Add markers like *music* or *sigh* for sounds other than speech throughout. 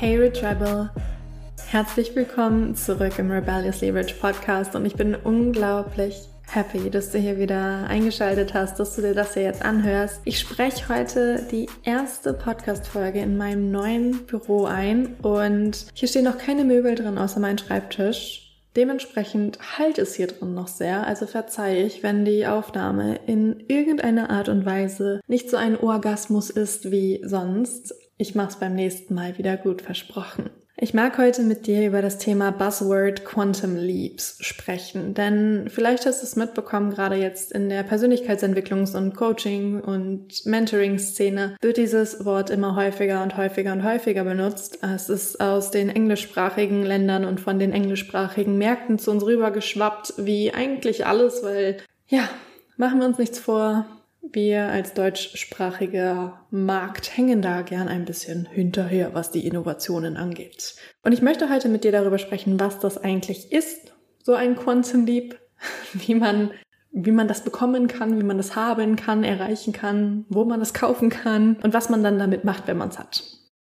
Hey Rich Rebel, herzlich willkommen zurück im Rebelliously Rich Podcast und ich bin unglaublich happy, dass du hier wieder eingeschaltet hast, dass du dir das hier jetzt anhörst. Ich spreche heute die erste Podcast-Folge in meinem neuen Büro ein und hier stehen noch keine Möbel drin außer mein Schreibtisch. Dementsprechend halt es hier drin noch sehr, also verzeih ich, wenn die Aufnahme in irgendeiner Art und Weise nicht so ein Orgasmus ist wie sonst. Ich mach's beim nächsten Mal wieder gut versprochen. Ich mag heute mit dir über das Thema Buzzword Quantum Leaps sprechen, denn vielleicht hast du es mitbekommen, gerade jetzt in der Persönlichkeitsentwicklungs- und Coaching- und Mentoring-Szene wird dieses Wort immer häufiger und häufiger und häufiger benutzt. Es ist aus den englischsprachigen Ländern und von den englischsprachigen Märkten zu uns rübergeschwappt, wie eigentlich alles, weil, ja, machen wir uns nichts vor, wir als deutschsprachiger Markt hängen da gern ein bisschen hinterher, was die Innovationen angeht. Und ich möchte heute mit dir darüber sprechen, was das eigentlich ist, so ein Quantum Leap, *laughs* wie man, wie man das bekommen kann, wie man das haben kann, erreichen kann, wo man das kaufen kann und was man dann damit macht, wenn man es hat.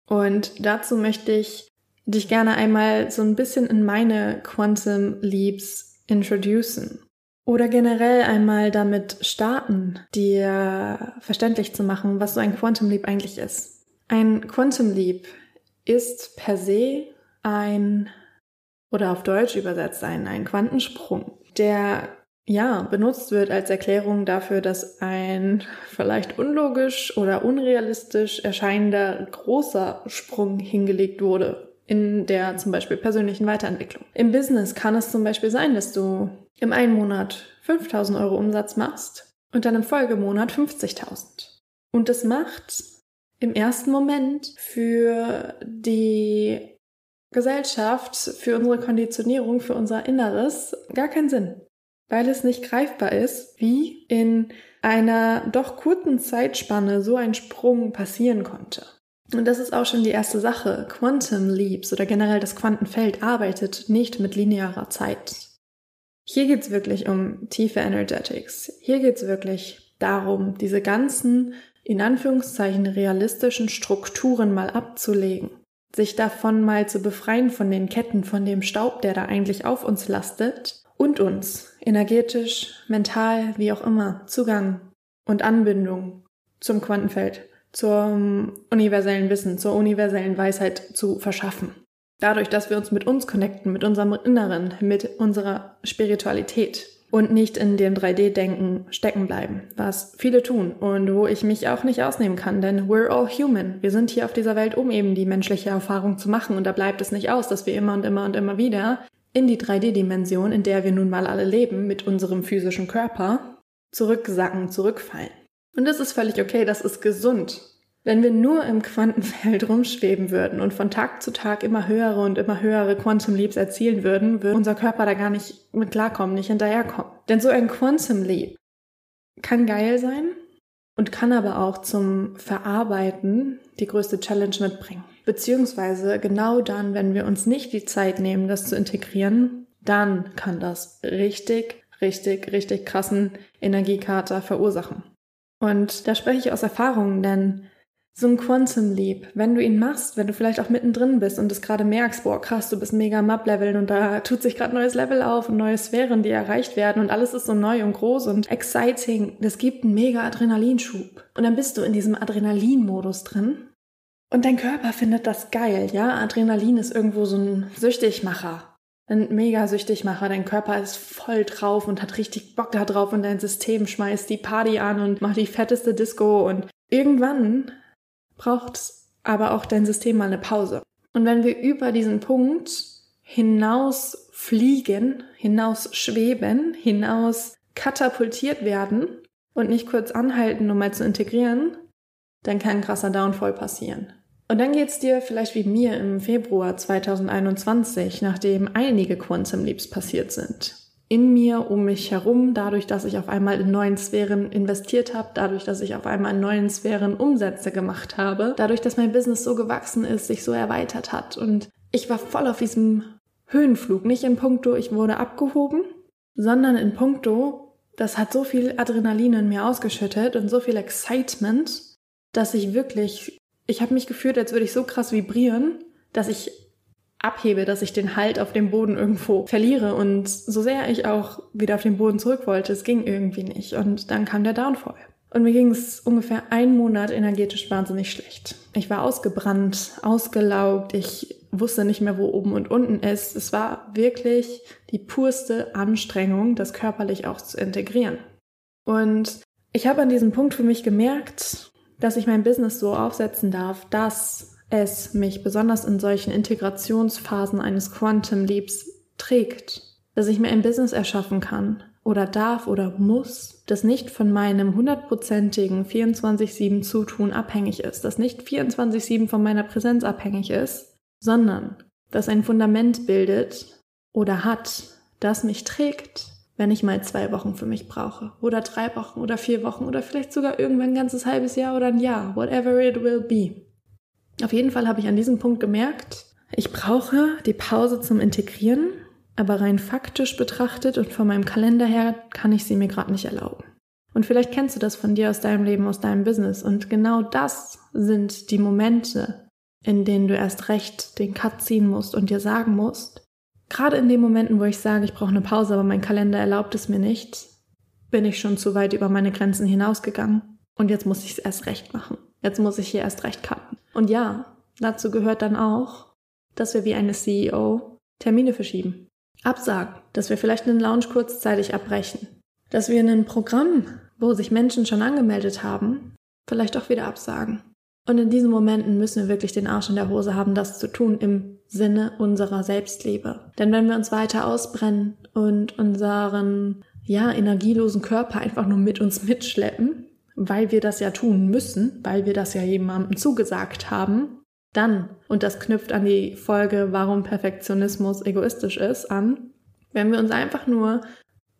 Und dazu möchte ich dich gerne einmal so ein bisschen in meine Quantum Leaps introducen. Oder generell einmal damit starten, dir verständlich zu machen, was so ein Quantum Leap eigentlich ist. Ein Quantum Leap ist per se ein, oder auf Deutsch übersetzt ein, ein Quantensprung, der ja, benutzt wird als Erklärung dafür, dass ein vielleicht unlogisch oder unrealistisch erscheinender großer Sprung hingelegt wurde in der zum Beispiel persönlichen Weiterentwicklung. Im Business kann es zum Beispiel sein, dass du im einen Monat 5000 Euro Umsatz machst und dann im Folgemonat 50.000. Und das macht im ersten Moment für die Gesellschaft, für unsere Konditionierung, für unser Inneres gar keinen Sinn, weil es nicht greifbar ist, wie in einer doch kurzen Zeitspanne so ein Sprung passieren konnte. Und das ist auch schon die erste Sache. Quantum Leaps oder generell das Quantenfeld arbeitet nicht mit linearer Zeit. Hier geht's wirklich um tiefe Energetics. Hier geht's wirklich darum, diese ganzen, in Anführungszeichen, realistischen Strukturen mal abzulegen. Sich davon mal zu befreien von den Ketten, von dem Staub, der da eigentlich auf uns lastet und uns energetisch, mental, wie auch immer, Zugang und Anbindung zum Quantenfeld zum universellen Wissen, zur universellen Weisheit zu verschaffen. Dadurch, dass wir uns mit uns connecten, mit unserem Inneren, mit unserer Spiritualität und nicht in dem 3D-Denken stecken bleiben, was viele tun und wo ich mich auch nicht ausnehmen kann, denn we're all human. Wir sind hier auf dieser Welt, um eben die menschliche Erfahrung zu machen und da bleibt es nicht aus, dass wir immer und immer und immer wieder in die 3D-Dimension, in der wir nun mal alle leben, mit unserem physischen Körper, zurücksacken, zurückfallen. Und das ist völlig okay, das ist gesund. Wenn wir nur im Quantenfeld rumschweben würden und von Tag zu Tag immer höhere und immer höhere Quantum Leaps erzielen würden, würde unser Körper da gar nicht mit klarkommen, nicht hinterherkommen. Denn so ein Quantum Leap kann geil sein und kann aber auch zum Verarbeiten die größte Challenge mitbringen. Beziehungsweise genau dann, wenn wir uns nicht die Zeit nehmen, das zu integrieren, dann kann das richtig, richtig, richtig krassen Energiekater verursachen. Und da spreche ich aus Erfahrung, denn so ein Quantum Leap, wenn du ihn machst, wenn du vielleicht auch mittendrin bist und es gerade merkst, boah, krass, du bist mega am Upleveln und da tut sich gerade neues Level auf und neue Sphären, die erreicht werden und alles ist so neu und groß und exciting. Das gibt einen mega Adrenalinschub. Und dann bist du in diesem Adrenalin-Modus drin und dein Körper findet das geil, ja? Adrenalin ist irgendwo so ein Süchtigmacher ein mega Süchtigmacher. Dein Körper ist voll drauf und hat richtig Bock da drauf und dein System schmeißt die Party an und macht die fetteste Disco und irgendwann braucht aber auch dein System mal eine Pause. Und wenn wir über diesen Punkt hinaus fliegen, hinaus schweben, hinaus katapultiert werden und nicht kurz anhalten, um mal zu integrieren, dann kann ein krasser Downfall passieren. Und dann geht's dir vielleicht wie mir im Februar 2021, nachdem einige Quantum Leaps passiert sind. In mir, um mich herum, dadurch, dass ich auf einmal in neuen Sphären investiert habe, dadurch, dass ich auf einmal in neuen Sphären Umsätze gemacht habe, dadurch, dass mein Business so gewachsen ist, sich so erweitert hat. Und ich war voll auf diesem Höhenflug, nicht in puncto, ich wurde abgehoben, sondern in puncto, das hat so viel Adrenalin in mir ausgeschüttet und so viel Excitement, dass ich wirklich ich habe mich gefühlt, als würde ich so krass vibrieren, dass ich abhebe, dass ich den Halt auf dem Boden irgendwo verliere. Und so sehr ich auch wieder auf den Boden zurück wollte, es ging irgendwie nicht. Und dann kam der Downfall. Und mir ging es ungefähr einen Monat energetisch wahnsinnig schlecht. Ich war ausgebrannt, ausgelaugt, ich wusste nicht mehr, wo oben und unten ist. Es war wirklich die purste Anstrengung, das körperlich auch zu integrieren. Und ich habe an diesem Punkt für mich gemerkt, dass ich mein Business so aufsetzen darf, dass es mich besonders in solchen Integrationsphasen eines Quantum Leaps trägt, dass ich mir ein Business erschaffen kann oder darf oder muss, das nicht von meinem hundertprozentigen 24-7 Zutun abhängig ist, das nicht 24-7 von meiner Präsenz abhängig ist, sondern das ein Fundament bildet oder hat, das mich trägt wenn ich mal zwei Wochen für mich brauche. Oder drei Wochen oder vier Wochen oder vielleicht sogar irgendwann ein ganzes halbes Jahr oder ein Jahr. Whatever it will be. Auf jeden Fall habe ich an diesem Punkt gemerkt, ich brauche die Pause zum Integrieren, aber rein faktisch betrachtet und von meinem Kalender her kann ich sie mir gerade nicht erlauben. Und vielleicht kennst du das von dir aus deinem Leben, aus deinem Business. Und genau das sind die Momente, in denen du erst recht den Cut ziehen musst und dir sagen musst, Gerade in den Momenten, wo ich sage, ich brauche eine Pause, aber mein Kalender erlaubt es mir nicht, bin ich schon zu weit über meine Grenzen hinausgegangen. Und jetzt muss ich es erst recht machen. Jetzt muss ich hier erst recht cutten. Und ja, dazu gehört dann auch, dass wir wie eine CEO Termine verschieben. Absagen, dass wir vielleicht einen Lounge kurzzeitig abbrechen. Dass wir ein Programm, wo sich Menschen schon angemeldet haben, vielleicht auch wieder absagen. Und in diesen Momenten müssen wir wirklich den Arsch in der Hose haben, das zu tun im Sinne unserer Selbstliebe. Denn wenn wir uns weiter ausbrennen und unseren, ja, energielosen Körper einfach nur mit uns mitschleppen, weil wir das ja tun müssen, weil wir das ja jemandem zugesagt haben, dann, und das knüpft an die Folge, warum Perfektionismus egoistisch ist, an, wenn wir uns einfach nur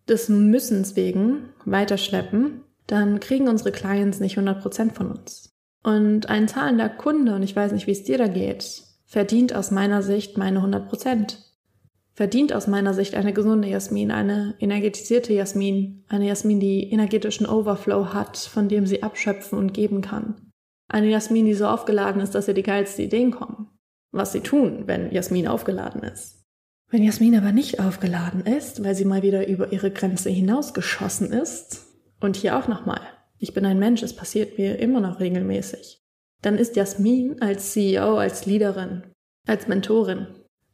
des Müssens wegen weiterschleppen, dann kriegen unsere Clients nicht 100% von uns. Und ein zahlender Kunde, und ich weiß nicht, wie es dir da geht, verdient aus meiner Sicht meine 100 Prozent. Verdient aus meiner Sicht eine gesunde Jasmin, eine energetisierte Jasmin, eine Jasmin, die energetischen Overflow hat, von dem sie abschöpfen und geben kann. Eine Jasmin, die so aufgeladen ist, dass ihr die geilsten Ideen kommen. Was sie tun, wenn Jasmin aufgeladen ist. Wenn Jasmin aber nicht aufgeladen ist, weil sie mal wieder über ihre Grenze hinausgeschossen ist, und hier auch nochmal, ich bin ein Mensch, es passiert mir immer noch regelmäßig. Dann ist Jasmin als CEO, als Leaderin, als Mentorin,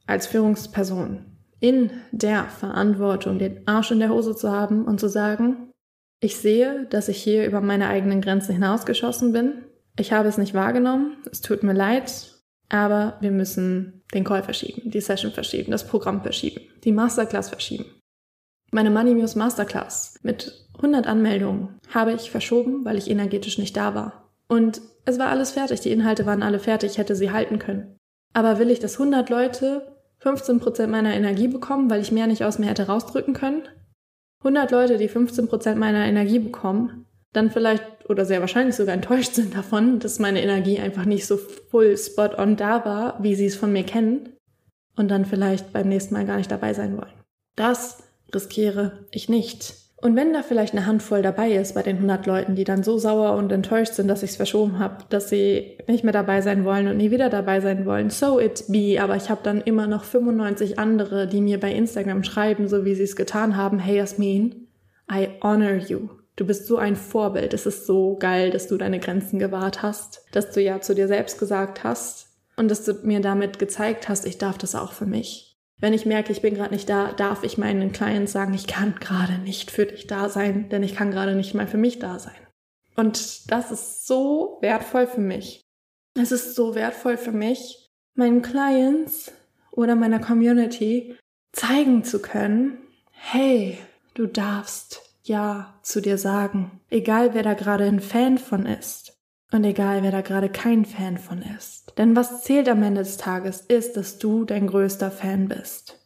als Führungsperson in der Verantwortung, den Arsch in der Hose zu haben und zu sagen, ich sehe, dass ich hier über meine eigenen Grenzen hinausgeschossen bin. Ich habe es nicht wahrgenommen. Es tut mir leid. Aber wir müssen den Call verschieben, die Session verschieben, das Programm verschieben, die Masterclass verschieben. Meine Money Muse Masterclass mit 100 Anmeldungen habe ich verschoben, weil ich energetisch nicht da war. Und es war alles fertig, die Inhalte waren alle fertig, ich hätte sie halten können. Aber will ich, dass 100 Leute 15% meiner Energie bekommen, weil ich mehr nicht aus mir hätte rausdrücken können? 100 Leute, die 15% meiner Energie bekommen, dann vielleicht oder sehr wahrscheinlich sogar enttäuscht sind davon, dass meine Energie einfach nicht so full spot on da war, wie sie es von mir kennen und dann vielleicht beim nächsten Mal gar nicht dabei sein wollen. Das riskiere ich nicht. Und wenn da vielleicht eine Handvoll dabei ist bei den 100 Leuten, die dann so sauer und enttäuscht sind, dass ich es verschoben habe, dass sie nicht mehr dabei sein wollen und nie wieder dabei sein wollen, so it be. Aber ich habe dann immer noch 95 andere, die mir bei Instagram schreiben, so wie sie es getan haben, hey Jasmin, I honor you. Du bist so ein Vorbild. Es ist so geil, dass du deine Grenzen gewahrt hast, dass du ja zu dir selbst gesagt hast und dass du mir damit gezeigt hast, ich darf das auch für mich. Wenn ich merke, ich bin gerade nicht da, darf ich meinen Clients sagen, ich kann gerade nicht für dich da sein, denn ich kann gerade nicht mal für mich da sein. Und das ist so wertvoll für mich. Es ist so wertvoll für mich, meinen Clients oder meiner Community zeigen zu können, hey, du darfst ja zu dir sagen, egal wer da gerade ein Fan von ist. Und egal, wer da gerade kein Fan von ist. Denn was zählt am Ende des Tages ist, dass du dein größter Fan bist.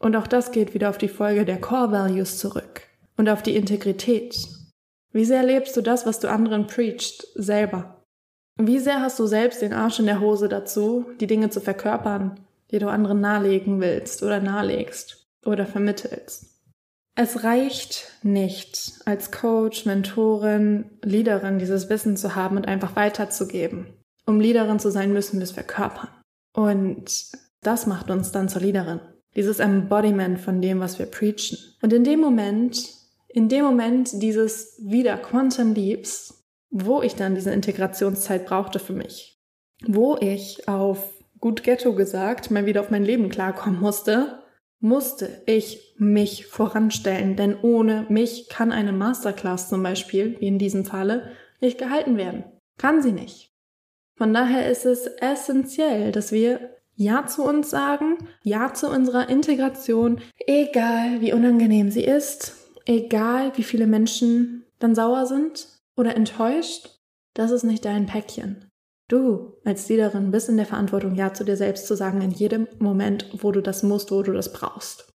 Und auch das geht wieder auf die Folge der Core Values zurück. Und auf die Integrität. Wie sehr lebst du das, was du anderen preachst, selber? Wie sehr hast du selbst den Arsch in der Hose dazu, die Dinge zu verkörpern, die du anderen nahelegen willst oder nahelegst oder vermittelst? Es reicht nicht, als Coach, Mentorin, Leaderin dieses Wissen zu haben und einfach weiterzugeben. Um Leaderin zu sein, müssen wir es verkörpern. Und das macht uns dann zur Leaderin. Dieses Embodiment von dem, was wir preachen. Und in dem Moment, in dem Moment dieses wieder Quantum Leaps, wo ich dann diese Integrationszeit brauchte für mich, wo ich auf gut Ghetto gesagt mal wieder auf mein Leben klarkommen musste, musste ich mich voranstellen, denn ohne mich kann eine Masterclass zum Beispiel, wie in diesem Falle, nicht gehalten werden. Kann sie nicht. Von daher ist es essentiell, dass wir Ja zu uns sagen, Ja zu unserer Integration, egal wie unangenehm sie ist, egal wie viele Menschen dann sauer sind oder enttäuscht, das ist nicht dein Päckchen. Du als Leaderin bist in der Verantwortung, Ja zu dir selbst zu sagen, in jedem Moment, wo du das musst, wo du das brauchst.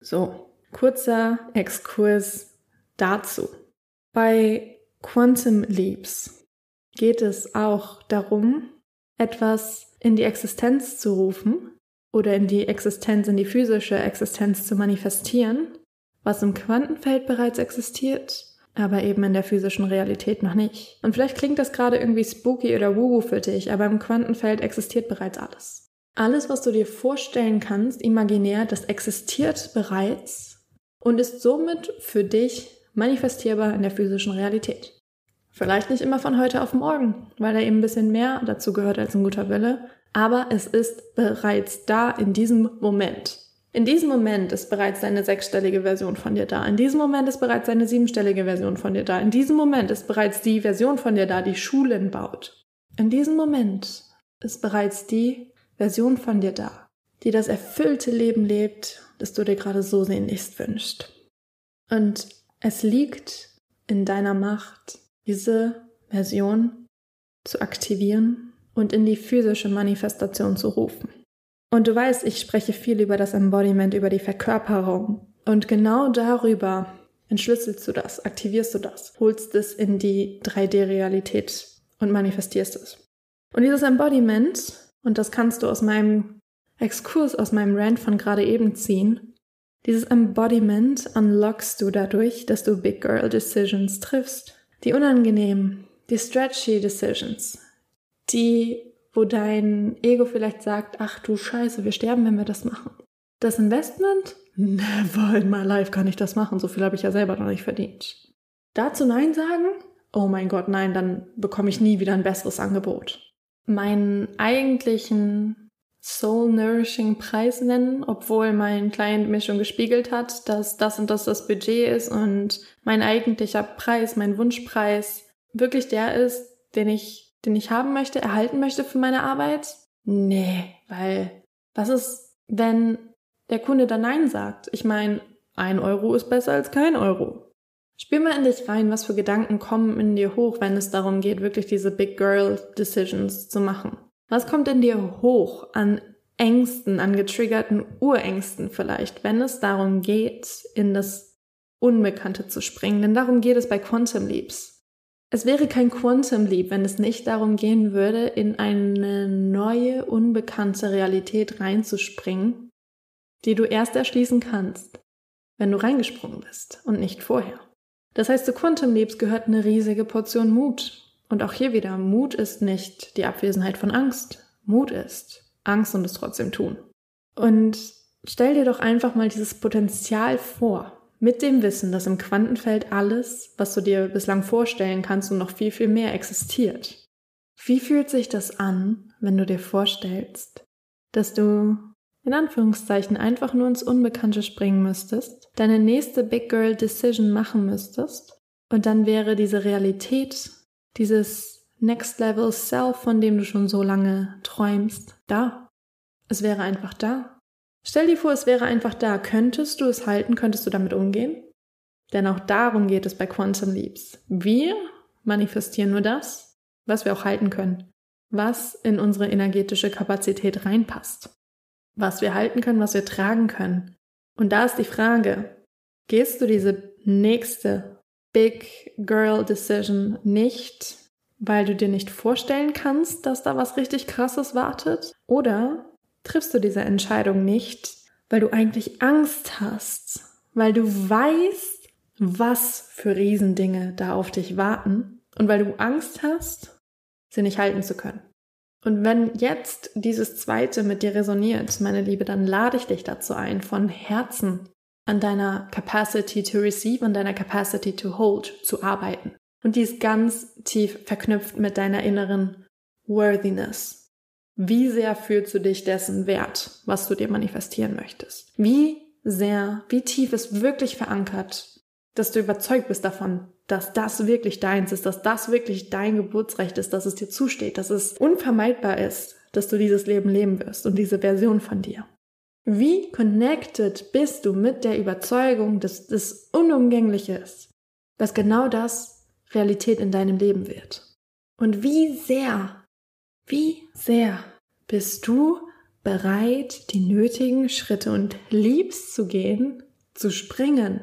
So, kurzer Exkurs dazu. Bei Quantum Leaps geht es auch darum, etwas in die Existenz zu rufen oder in die Existenz, in die physische Existenz zu manifestieren, was im Quantenfeld bereits existiert aber eben in der physischen Realität noch nicht. Und vielleicht klingt das gerade irgendwie spooky oder woo für dich, aber im Quantenfeld existiert bereits alles. Alles, was du dir vorstellen kannst, imaginär, das existiert bereits und ist somit für dich manifestierbar in der physischen Realität. Vielleicht nicht immer von heute auf morgen, weil da eben ein bisschen mehr dazu gehört als ein guter Wille, aber es ist bereits da in diesem Moment. In diesem Moment ist bereits deine sechsstellige Version von dir da. In diesem Moment ist bereits deine siebenstellige Version von dir da. In diesem Moment ist bereits die Version von dir da, die Schulen baut. In diesem Moment ist bereits die Version von dir da, die das erfüllte Leben lebt, das du dir gerade so sehnlichst wünschst. Und es liegt in deiner Macht, diese Version zu aktivieren und in die physische Manifestation zu rufen. Und du weißt, ich spreche viel über das Embodiment, über die Verkörperung. Und genau darüber entschlüsselst du das, aktivierst du das, holst es in die 3D-Realität und manifestierst es. Und dieses Embodiment, und das kannst du aus meinem Exkurs, aus meinem Rant von gerade eben ziehen, dieses Embodiment unlockst du dadurch, dass du Big Girl Decisions triffst. Die unangenehmen, die stretchy Decisions, die wo dein Ego vielleicht sagt, ach du Scheiße, wir sterben, wenn wir das machen. Das Investment? Never in my life kann ich das machen. So viel habe ich ja selber noch nicht verdient. Dazu Nein sagen? Oh mein Gott, nein, dann bekomme ich nie wieder ein besseres Angebot. Meinen eigentlichen Soul Nourishing Preis nennen, obwohl mein Client mir schon gespiegelt hat, dass das und das das Budget ist und mein eigentlicher Preis, mein Wunschpreis wirklich der ist, den ich den ich haben möchte, erhalten möchte für meine Arbeit? Nee, weil was ist, wenn der Kunde dann Nein sagt? Ich meine, ein Euro ist besser als kein Euro. Spür mal in dich rein, was für Gedanken kommen in dir hoch, wenn es darum geht, wirklich diese Big Girl Decisions zu machen. Was kommt in dir hoch an Ängsten, an getriggerten Urängsten vielleicht, wenn es darum geht, in das Unbekannte zu springen? Denn darum geht es bei Quantum Leaps. Es wäre kein Quantum Leap, wenn es nicht darum gehen würde, in eine neue, unbekannte Realität reinzuspringen, die du erst erschließen kannst, wenn du reingesprungen bist und nicht vorher. Das heißt, zu Quantum Leaps gehört eine riesige Portion Mut. Und auch hier wieder, Mut ist nicht die Abwesenheit von Angst. Mut ist Angst und es trotzdem tun. Und stell dir doch einfach mal dieses Potenzial vor, mit dem Wissen, dass im Quantenfeld alles, was du dir bislang vorstellen kannst und noch viel, viel mehr existiert. Wie fühlt sich das an, wenn du dir vorstellst, dass du in Anführungszeichen einfach nur ins Unbekannte springen müsstest, deine nächste Big Girl Decision machen müsstest und dann wäre diese Realität, dieses Next Level Self, von dem du schon so lange träumst, da. Es wäre einfach da. Stell dir vor, es wäre einfach da. Könntest du es halten? Könntest du damit umgehen? Denn auch darum geht es bei Quantum Leaps. Wir manifestieren nur das, was wir auch halten können, was in unsere energetische Kapazität reinpasst, was wir halten können, was wir tragen können. Und da ist die Frage, gehst du diese nächste Big Girl Decision nicht, weil du dir nicht vorstellen kannst, dass da was richtig Krasses wartet? Oder triffst du diese Entscheidung nicht, weil du eigentlich Angst hast, weil du weißt, was für Riesendinge da auf dich warten und weil du Angst hast, sie nicht halten zu können. Und wenn jetzt dieses zweite mit dir resoniert, meine Liebe, dann lade ich dich dazu ein, von Herzen an deiner Capacity to receive und deiner Capacity to hold zu arbeiten. Und die ist ganz tief verknüpft mit deiner inneren Worthiness. Wie sehr fühlst du dich dessen wert, was du dir manifestieren möchtest? Wie sehr, wie tief ist wirklich verankert, dass du überzeugt bist davon, dass das wirklich deins ist, dass das wirklich dein Geburtsrecht ist, dass es dir zusteht, dass es unvermeidbar ist, dass du dieses Leben leben wirst und diese Version von dir. Wie connected bist du mit der Überzeugung, dass das Unumgängliche ist, dass genau das Realität in deinem Leben wird? Und wie sehr, wie sehr bist du bereit, die nötigen Schritte und liebst zu gehen, zu springen,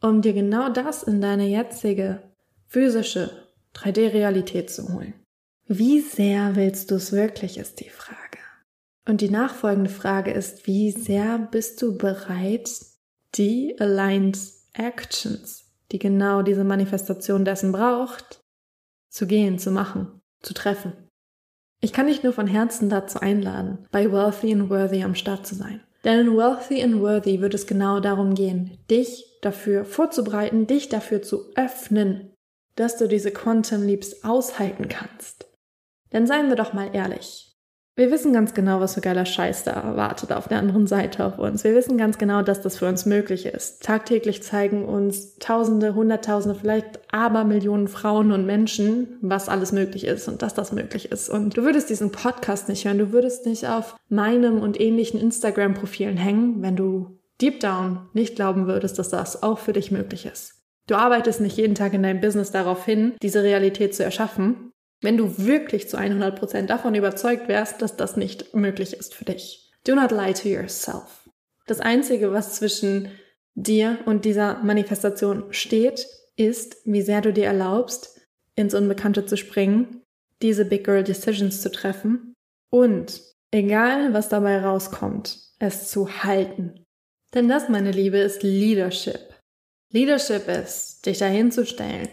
um dir genau das in deine jetzige physische 3D-Realität zu holen? Wie sehr willst du es wirklich, ist die Frage. Und die nachfolgende Frage ist, wie sehr bist du bereit, die Aligned Actions, die genau diese Manifestation dessen braucht, zu gehen, zu machen, zu treffen? Ich kann dich nur von Herzen dazu einladen, bei Wealthy and Worthy am Start zu sein. Denn in Wealthy and Worthy wird es genau darum gehen, dich dafür vorzubereiten, dich dafür zu öffnen, dass du diese Quantum Leaps aushalten kannst. Denn seien wir doch mal ehrlich, wir wissen ganz genau, was für geiler Scheiß da erwartet auf der anderen Seite auf uns. Wir wissen ganz genau, dass das für uns möglich ist. Tagtäglich zeigen uns Tausende, Hunderttausende, vielleicht aber Millionen Frauen und Menschen, was alles möglich ist und dass das möglich ist. Und du würdest diesen Podcast nicht hören, du würdest nicht auf meinem und ähnlichen Instagram-Profilen hängen, wenn du deep down nicht glauben würdest, dass das auch für dich möglich ist. Du arbeitest nicht jeden Tag in deinem Business darauf hin, diese Realität zu erschaffen, wenn du wirklich zu 100% davon überzeugt wärst, dass das nicht möglich ist für dich. Do not lie to yourself. Das Einzige, was zwischen dir und dieser Manifestation steht, ist, wie sehr du dir erlaubst, ins Unbekannte zu springen, diese Big Girl Decisions zu treffen und, egal was dabei rauskommt, es zu halten. Denn das, meine Liebe, ist Leadership. Leadership ist, dich dahin zu stellen,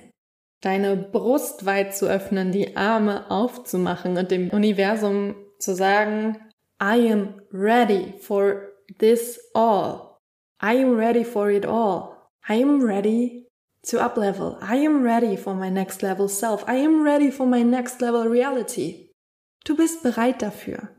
deine Brust weit zu öffnen, die Arme aufzumachen und dem Universum zu sagen, I am ready for this all. I am ready for it all. I am ready to up level. I am ready for my next level self. I am ready for my next level reality. Du bist bereit dafür.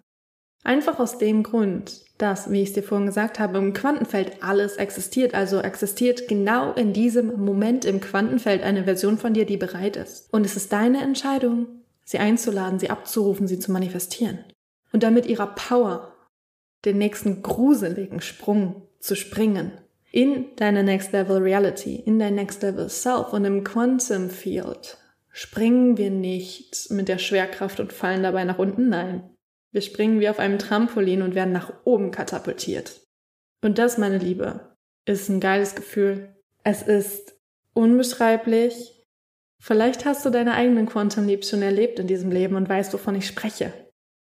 Einfach aus dem Grund, dass, wie ich es dir vorhin gesagt habe, im Quantenfeld alles existiert. Also existiert genau in diesem Moment im Quantenfeld eine Version von dir, die bereit ist. Und es ist deine Entscheidung, sie einzuladen, sie abzurufen, sie zu manifestieren. Und damit ihrer Power den nächsten gruseligen Sprung zu springen in deine Next Level Reality, in dein Next Level Self und im Quantum Field springen wir nicht mit der Schwerkraft und fallen dabei nach unten. Nein, wir springen wie auf einem Trampolin und werden nach oben katapultiert. Und das, meine Liebe, ist ein geiles Gefühl. Es ist unbeschreiblich. Vielleicht hast du deine eigenen Quantum Leaps schon erlebt in diesem Leben und weißt, wovon ich spreche.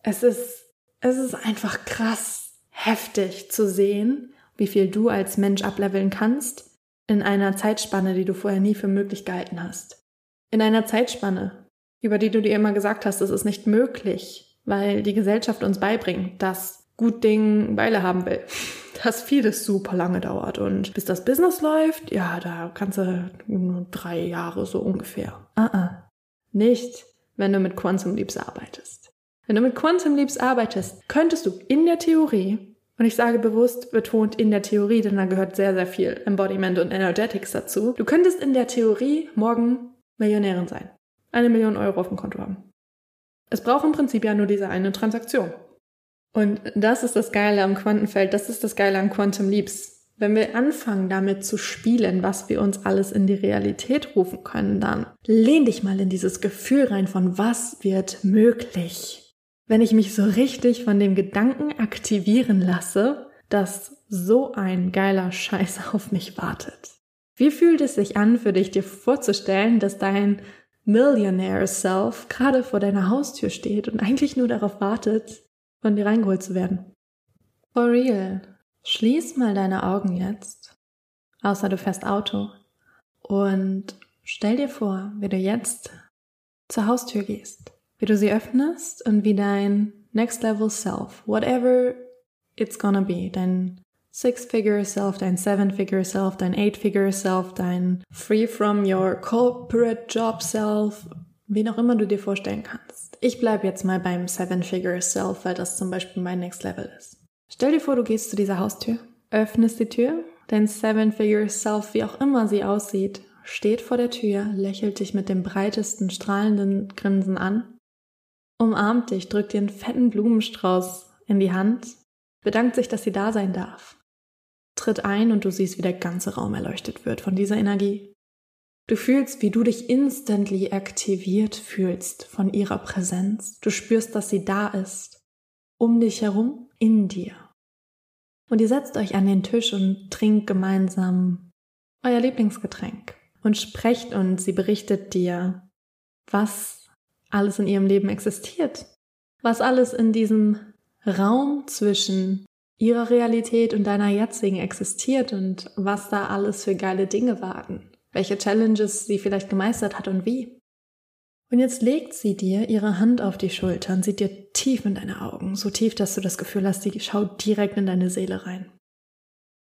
Es ist, es ist einfach krass heftig zu sehen, wie viel du als Mensch ableveln kannst in einer Zeitspanne, die du vorher nie für möglich gehalten hast. In einer Zeitspanne, über die du dir immer gesagt hast, es ist nicht möglich, weil die Gesellschaft uns beibringt, dass gut Ding Weile haben will. *laughs* Dass vieles super lange dauert und bis das Business läuft, ja, da kannst du nur drei Jahre so ungefähr. Ah, uh, -uh. nicht, wenn du mit Quantum Leaps arbeitest. Wenn du mit Quantum Leaps arbeitest, könntest du in der Theorie, und ich sage bewusst betont in der Theorie, denn da gehört sehr, sehr viel Embodiment und Energetics dazu, du könntest in der Theorie morgen Millionärin sein. Eine Million Euro auf dem Konto haben. Es braucht im Prinzip ja nur diese eine Transaktion. Und das ist das Geile am Quantenfeld, das ist das Geile am Quantum Leaps. wenn wir anfangen damit zu spielen, was wir uns alles in die Realität rufen können, dann lehn dich mal in dieses Gefühl rein von was wird möglich. Wenn ich mich so richtig von dem Gedanken aktivieren lasse, dass so ein geiler Scheiß *laughs* auf mich wartet. Wie fühlt es sich an für dich, dir vorzustellen, dass dein Millionaire Self gerade vor deiner Haustür steht und eigentlich nur darauf wartet, von dir reingeholt zu werden? For real. Schließ mal deine Augen jetzt, außer du fährst Auto, und stell dir vor, wie du jetzt zur Haustür gehst, wie du sie öffnest und wie dein Next Level Self, whatever it's gonna be, dein Six-Figure Self, dein Seven-Figure Self, dein Eight-Figure Self, dein Free from your Corporate Job Self, wen auch immer du dir vorstellen kannst. Ich bleibe jetzt mal beim Seven-Figure Self, weil das zum Beispiel mein Next Level ist. Stell dir vor, du gehst zu dieser Haustür, öffnest die Tür, dein Seven-Figure Self, wie auch immer sie aussieht, steht vor der Tür, lächelt dich mit dem breitesten, strahlenden Grinsen an, umarmt dich, drückt dir einen fetten Blumenstrauß in die Hand, bedankt sich, dass sie da sein darf, tritt ein und du siehst, wie der ganze Raum erleuchtet wird von dieser Energie. Du fühlst, wie du dich instantly aktiviert fühlst von ihrer Präsenz. Du spürst, dass sie da ist, um dich herum, in dir. Und ihr setzt euch an den Tisch und trinkt gemeinsam euer Lieblingsgetränk und sprecht und sie berichtet dir, was alles in ihrem Leben existiert, was alles in diesem Raum zwischen ihrer Realität und deiner jetzigen existiert und was da alles für geile Dinge warten, welche Challenges sie vielleicht gemeistert hat und wie. Und jetzt legt sie dir ihre Hand auf die Schulter und sieht dir tief in deine Augen, so tief, dass du das Gefühl hast, sie schaut direkt in deine Seele rein.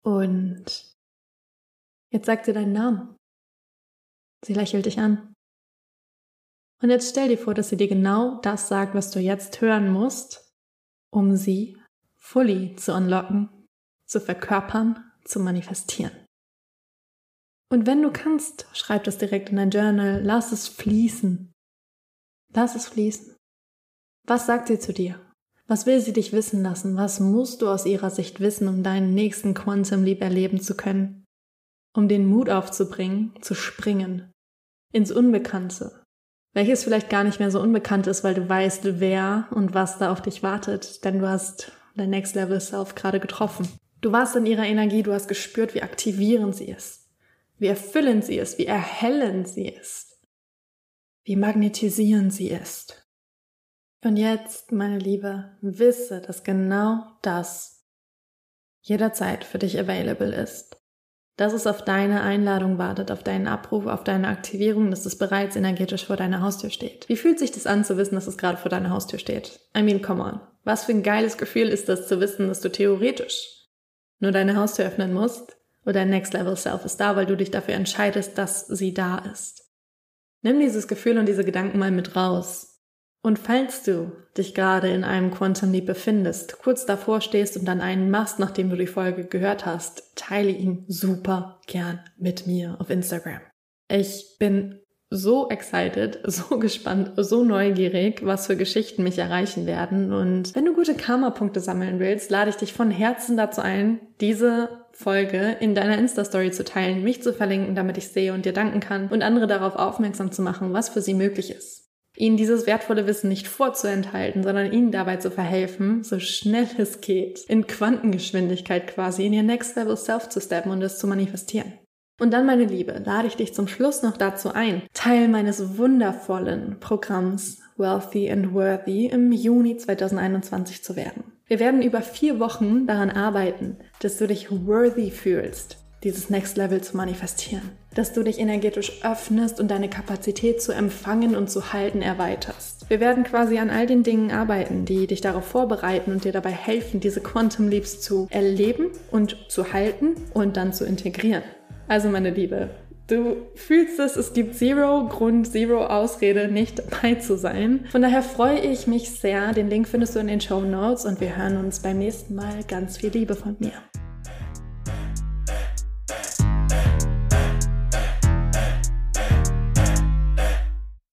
Und jetzt sagt sie deinen Namen. Sie lächelt dich an. Und jetzt stell dir vor, dass sie dir genau das sagt, was du jetzt hören musst, um sie fully zu unlocken, zu verkörpern, zu manifestieren. Und wenn du kannst, schreib das direkt in dein Journal, lass es fließen. Lass es fließen. Was sagt sie zu dir? Was will sie dich wissen lassen? Was musst du aus ihrer Sicht wissen, um deinen nächsten Quantum Leap erleben zu können? Um den Mut aufzubringen, zu springen. Ins Unbekannte. Welches vielleicht gar nicht mehr so unbekannt ist, weil du weißt, wer und was da auf dich wartet, denn du hast dein Next Level Self gerade getroffen. Du warst in ihrer Energie, du hast gespürt, wie aktivierend sie ist, wie erfüllend sie ist, wie erhellend sie ist wie magnetisierend sie ist. Und jetzt, meine Liebe, wisse, dass genau das jederzeit für dich available ist. Dass es auf deine Einladung wartet, auf deinen Abruf, auf deine Aktivierung, dass es bereits energetisch vor deiner Haustür steht. Wie fühlt sich das an zu wissen, dass es gerade vor deiner Haustür steht? I mean, come on. Was für ein geiles Gefühl ist das zu wissen, dass du theoretisch nur deine Haustür öffnen musst oder dein Next Level Self ist da, weil du dich dafür entscheidest, dass sie da ist. Nimm dieses Gefühl und diese Gedanken mal mit raus. Und falls du dich gerade in einem Quantum Leap befindest, kurz davor stehst und dann einen machst, nachdem du die Folge gehört hast, teile ihn super gern mit mir auf Instagram. Ich bin so excited, *laughs* so gespannt, so neugierig, was für Geschichten mich erreichen werden. Und wenn du gute Karma-Punkte sammeln willst, lade ich dich von Herzen dazu ein, diese Folge in deiner Insta-Story zu teilen, mich zu verlinken, damit ich sehe und dir danken kann und andere darauf aufmerksam zu machen, was für sie möglich ist. Ihnen dieses wertvolle Wissen nicht vorzuenthalten, sondern ihnen dabei zu verhelfen, so schnell es geht, in Quantengeschwindigkeit quasi in ihr Next Level Self zu steppen und es zu manifestieren. Und dann, meine Liebe, lade ich dich zum Schluss noch dazu ein, Teil meines wundervollen Programms Wealthy and Worthy im Juni 2021 zu werden. Wir werden über vier Wochen daran arbeiten, dass du dich worthy fühlst, dieses Next Level zu manifestieren. Dass du dich energetisch öffnest und deine Kapazität zu empfangen und zu halten erweiterst. Wir werden quasi an all den Dingen arbeiten, die dich darauf vorbereiten und dir dabei helfen, diese Quantum Leaps zu erleben und zu halten und dann zu integrieren. Also meine Liebe, Du fühlst es, es gibt zero Grund, zero Ausrede, nicht dabei zu sein. Von daher freue ich mich sehr. Den Link findest du in den Show Notes und wir hören uns beim nächsten Mal. Ganz viel Liebe von mir.